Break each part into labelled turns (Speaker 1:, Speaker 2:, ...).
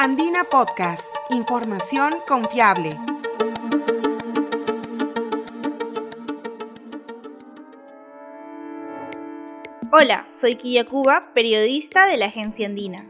Speaker 1: Andina Podcast, información confiable.
Speaker 2: Hola, soy Kia Cuba, periodista de la agencia Andina.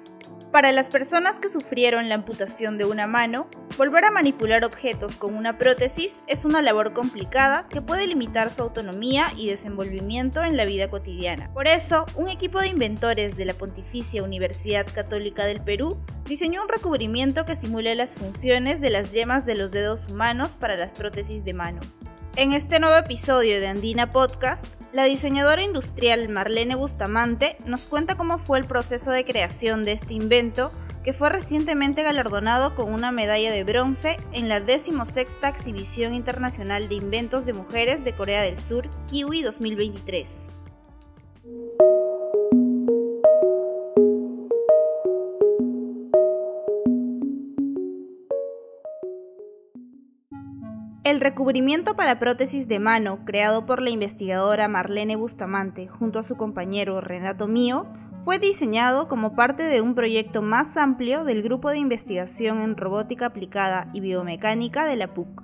Speaker 2: Para las personas que sufrieron la amputación de una mano, volver a manipular objetos con una prótesis es una labor complicada que puede limitar su autonomía y desenvolvimiento en la vida cotidiana. Por eso, un equipo de inventores de la Pontificia Universidad Católica del Perú diseñó un recubrimiento que simule las funciones de las yemas de los dedos humanos para las prótesis de mano. En este nuevo episodio de Andina Podcast, la diseñadora industrial Marlene Bustamante nos cuenta cómo fue el proceso de creación de este invento que fue recientemente galardonado con una medalla de bronce en la 16 Exhibición Internacional de Inventos de Mujeres de Corea del Sur, Kiwi 2023. El recubrimiento para prótesis de mano, creado por la investigadora Marlene Bustamante junto a su compañero Renato Mío, fue diseñado como parte de un proyecto más amplio del Grupo de Investigación en Robótica Aplicada y Biomecánica de la PUC.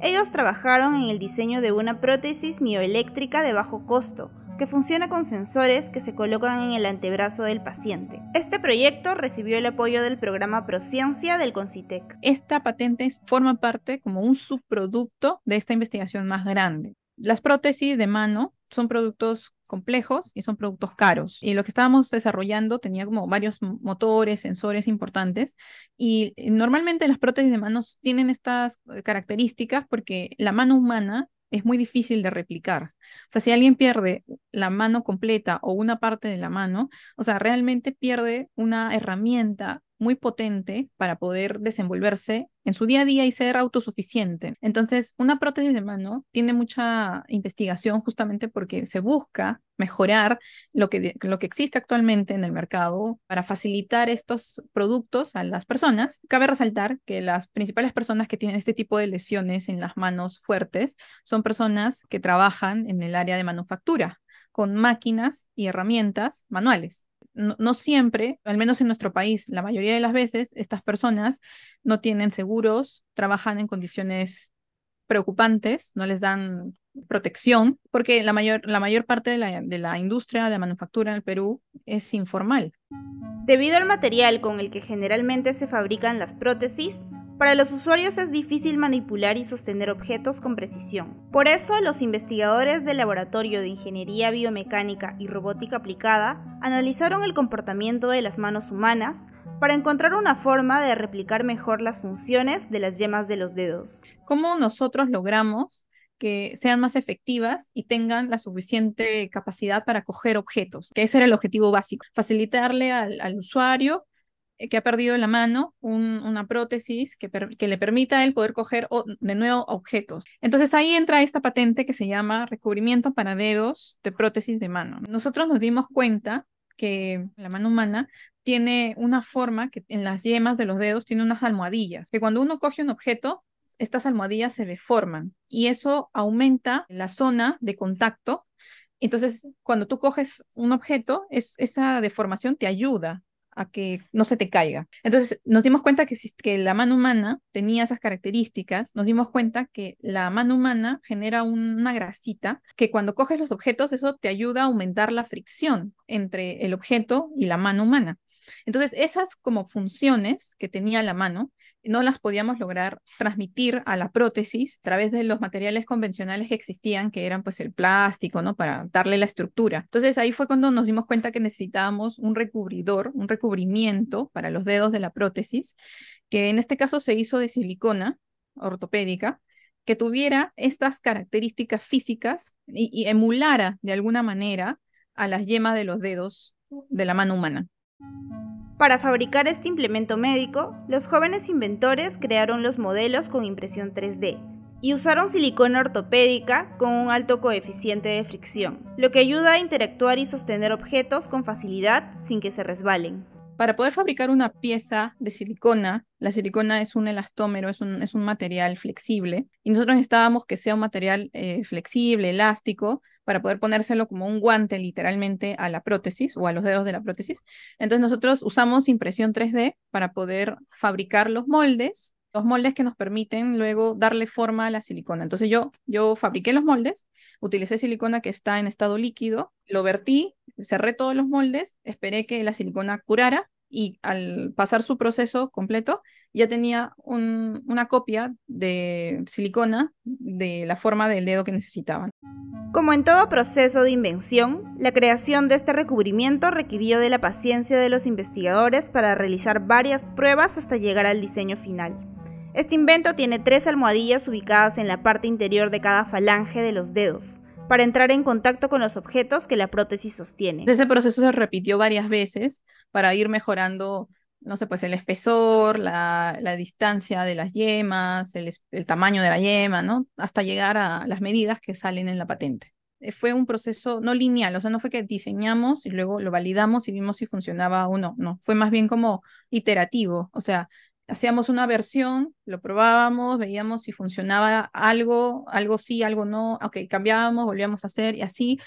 Speaker 2: Ellos trabajaron en el diseño de una prótesis mioeléctrica de bajo costo, que funciona con sensores que se colocan en el antebrazo del paciente. Este proyecto recibió el apoyo del programa Prociencia del Concitec.
Speaker 3: Esta patente forma parte como un subproducto de esta investigación más grande. Las prótesis de mano son productos complejos y son productos caros. Y lo que estábamos desarrollando tenía como varios motores, sensores importantes. Y normalmente las prótesis de manos tienen estas características porque la mano humana es muy difícil de replicar. O sea, si alguien pierde la mano completa o una parte de la mano, o sea, realmente pierde una herramienta muy potente para poder desenvolverse en su día a día y ser autosuficiente. Entonces, una prótesis de mano tiene mucha investigación justamente porque se busca mejorar lo que, lo que existe actualmente en el mercado para facilitar estos productos a las personas. Cabe resaltar que las principales personas que tienen este tipo de lesiones en las manos fuertes son personas que trabajan en el área de manufactura con máquinas y herramientas manuales no, siempre, al menos en nuestro país, la mayoría de las veces, estas personas no tienen seguros, trabajan en condiciones preocupantes, no les dan protección, porque la mayor, la mayor parte de la, de la industria la manufactura en el Perú es informal.
Speaker 2: Debido al material con el que generalmente se fabrican las prótesis, para los usuarios es difícil manipular y sostener objetos con precisión. Por eso, los investigadores del Laboratorio de Ingeniería Biomecánica y Robótica Aplicada analizaron el comportamiento de las manos humanas para encontrar una forma de replicar mejor las funciones de las yemas de los dedos.
Speaker 3: ¿Cómo nosotros logramos que sean más efectivas y tengan la suficiente capacidad para coger objetos, que ese era el objetivo básico, facilitarle al, usuario que ha perdido la mano una prótesis que, que, le permita a él poder coger de nuevo objetos. Entonces ahí entra esta patente que se llama recubrimiento para dedos de prótesis de mano. Nosotros nos dimos cuenta que la mano humana tiene una forma que en las yemas de los dedos tiene unas almohadillas, que cuando uno coge un objeto, estas almohadillas se deforman y eso aumenta la zona de contacto. Entonces, cuando tú coges un objeto, es, esa deformación te ayuda a que no se te caiga. Entonces nos dimos cuenta que, que la mano humana tenía esas características, nos dimos cuenta que la mano humana genera una grasita que cuando coges los objetos eso te ayuda a aumentar la fricción entre el objeto y la mano humana. Entonces esas como funciones que tenía la mano no las podíamos lograr transmitir a la prótesis a través de los materiales convencionales que existían, que eran pues el plástico, ¿no? Para darle la estructura. Entonces ahí fue cuando nos dimos cuenta que necesitábamos un recubridor, un recubrimiento para los dedos de la prótesis, que en este caso se hizo de silicona ortopédica, que tuviera estas características físicas y, y emulara de alguna manera a las yemas de los dedos de la mano humana.
Speaker 2: Para fabricar este implemento médico, los jóvenes inventores crearon los modelos con impresión 3D y usaron silicona ortopédica con un alto coeficiente de fricción, lo que ayuda a interactuar y sostener objetos con facilidad sin que se resbalen.
Speaker 3: Para poder fabricar una pieza de silicona, la silicona es un elastómero, es un, es un material flexible, y nosotros necesitábamos que sea un material eh, flexible, elástico, para poder ponérselo como un guante literalmente a la prótesis o a los dedos de la prótesis. Entonces nosotros usamos impresión 3D para poder fabricar los moldes los moldes que nos permiten luego darle forma a la silicona. Entonces yo, yo fabriqué los moldes, utilicé silicona que está en estado líquido, lo vertí, cerré todos los moldes, esperé que la silicona curara y al pasar su proceso completo ya tenía una copia de silicona de la forma del dedo que necesitaban.
Speaker 2: Como en todo proceso de invención, la creación de este recubrimiento requirió de la paciencia de los investigadores para realizar varias pruebas hasta llegar al diseño final. Este invento tiene tres almohadillas ubicadas en la parte interior de cada falange de los dedos, para entrar en contacto con los objetos que la prótesis sostiene.
Speaker 3: Ese proceso se repitió varias veces para ir mejorando, no sé, pues el espesor, la, distancia de las yemas, el, el, tamaño de la yema, ¿no? Hasta llegar a las medidas que salen en la patente. Eh, fue un proceso no lineal, o sea, no fue que diseñamos y luego lo validamos y vimos si funcionaba o no, no, fue más bien como iterativo, o sea, hacíamos una versión, lo probábamos, veíamos si funcionaba algo, algo sí, algo no, ok, cambiábamos, volvíamos a hacer y así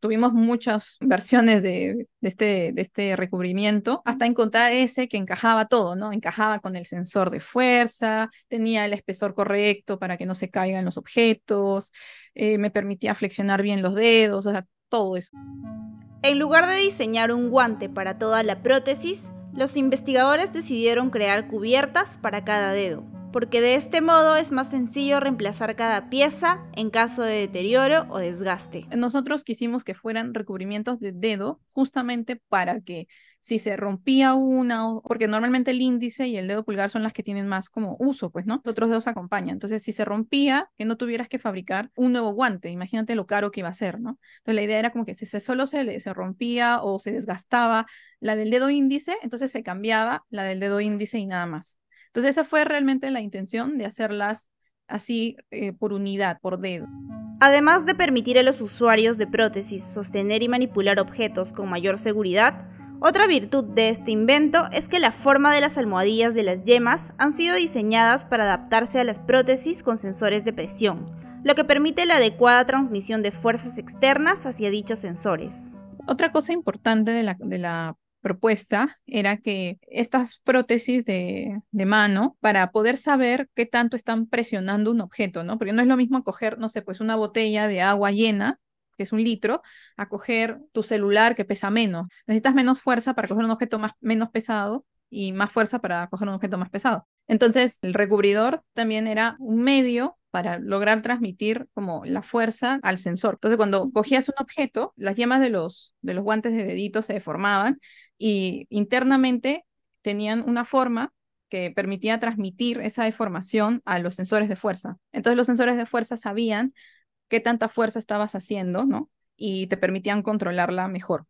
Speaker 3: tuvimos muchas versiones de, este, de este recubrimiento hasta encontrar ese que encajaba todo, ¿no? Encajaba con el sensor de fuerza, tenía el espesor correcto para que no se caigan los objetos, eh, me permitía flexionar bien los dedos, o sea, todo eso.
Speaker 2: En lugar de diseñar un guante para toda la prótesis, los investigadores decidieron crear cubiertas para cada dedo, porque de este modo es más sencillo reemplazar cada pieza en caso de deterioro o desgaste.
Speaker 3: Nosotros quisimos que fueran recubrimientos de dedo justamente para que si se rompía una, porque normalmente el índice y el dedo pulgar son las que tienen más como uso, pues, ¿no? Los otros dedos acompañan. Entonces, si se rompía, que no tuvieras que fabricar un nuevo guante, imagínate lo caro que iba a ser, ¿no? Entonces, la idea era como que si se solo se, se rompía o se desgastaba la del dedo índice, entonces se cambiaba la del dedo índice y nada más. Entonces, esa fue realmente la intención de hacerlas así eh, por unidad, por dedo.
Speaker 2: Además de permitir a los usuarios de prótesis sostener y manipular objetos con mayor seguridad, otra virtud de este invento es que la forma de las almohadillas de las yemas han sido diseñadas para adaptarse a las prótesis con sensores de presión, lo que permite la adecuada transmisión de fuerzas externas hacia dichos sensores.
Speaker 3: Otra cosa importante de la, propuesta era que estas prótesis de, de, mano, para poder saber qué tanto están presionando un objeto, ¿no? Porque no es lo mismo coger, no sé, pues una botella de agua llena que es un litro, a coger tu celular que pesa menos. Necesitas menos fuerza para coger un objeto más, menos pesado y más fuerza para coger un objeto más pesado. Entonces, el recubridor también era un medio para lograr transmitir como la fuerza al sensor. Entonces, cuando cogías un objeto, las yemas de los, de los guantes de dedito se deformaban y internamente tenían una forma que permitía transmitir esa deformación a los sensores de fuerza. Entonces los sensores de fuerza sabían qué tanta fuerza estabas haciendo, ¿no? Y te permitían controlarla mejor.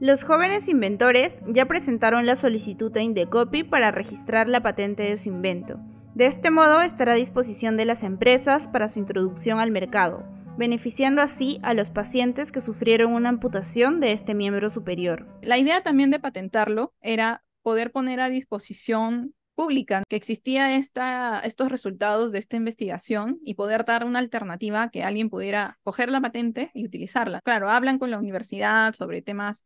Speaker 2: Los jóvenes inventores ya presentaron la solicitud a Indecopy para registrar la patente de su invento. De este modo estará a disposición de las empresas para su introducción al mercado, beneficiando así a los pacientes que sufrieron una amputación de este miembro superior.
Speaker 3: La idea también de patentarlo era poder poner a disposición pública que existía esta, estos resultados de esta investigación y poder dar una alternativa que alguien pudiera coger la patente y utilizarla. Claro, hablan con la universidad sobre temas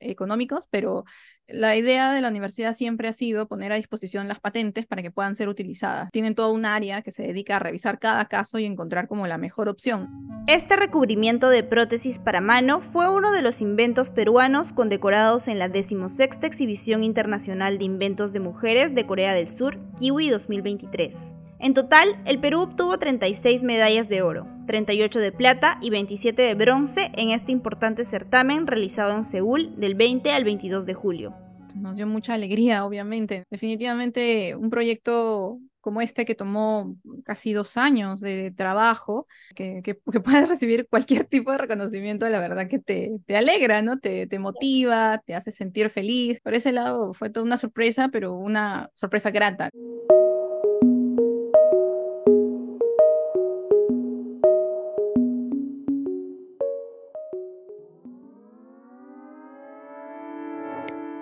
Speaker 3: económicos, pero la idea de la universidad siempre ha sido poner a disposición las patentes para que puedan ser utilizadas. Tienen toda un área que se dedica a revisar cada caso y encontrar como la mejor opción.
Speaker 2: Este recubrimiento de prótesis para mano fue uno de los inventos peruanos condecorados en la 16 Exhibición Internacional de Inventos de Mujeres de Corea del Sur, Kiwi 2023. En total, el Perú obtuvo 36 medallas de oro, 38 de plata y 27 de bronce en este importante certamen realizado en Seúl del 20 al 22 de julio.
Speaker 3: Nos dio mucha alegría, obviamente. Definitivamente un proyecto como este que tomó casi dos años de trabajo, que, que, puedas recibir cualquier tipo de reconocimiento, la verdad que te, te alegra, ¿no? Te, te motiva, te hace sentir feliz. Por ese lado fue toda una sorpresa, pero una sorpresa grata.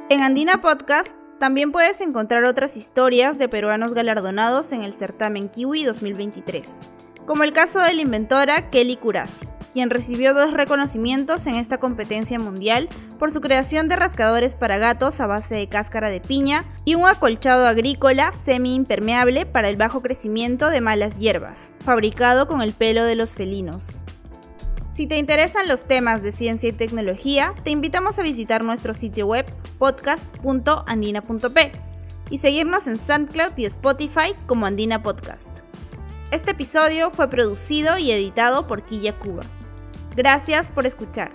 Speaker 2: En Andina Podcast también puedes encontrar otras historias de peruanos galardonados en el certamen Kiwi 2023, como el caso de la inventora Kelly Curasi, quien recibió dos reconocimientos en esta competencia mundial por su creación de rascadores para gatos a base de cáscara de piña y un acolchado agrícola semi-impermeable para el bajo crecimiento de malas hierbas, fabricado con el pelo de los felinos. Si te interesan los temas de ciencia y tecnología, te invitamos a visitar nuestro sitio web podcast.andina.p y seguirnos en SoundCloud y Spotify como Andina Podcast. Este episodio fue producido y editado por Quilla Cuba. Gracias por escuchar.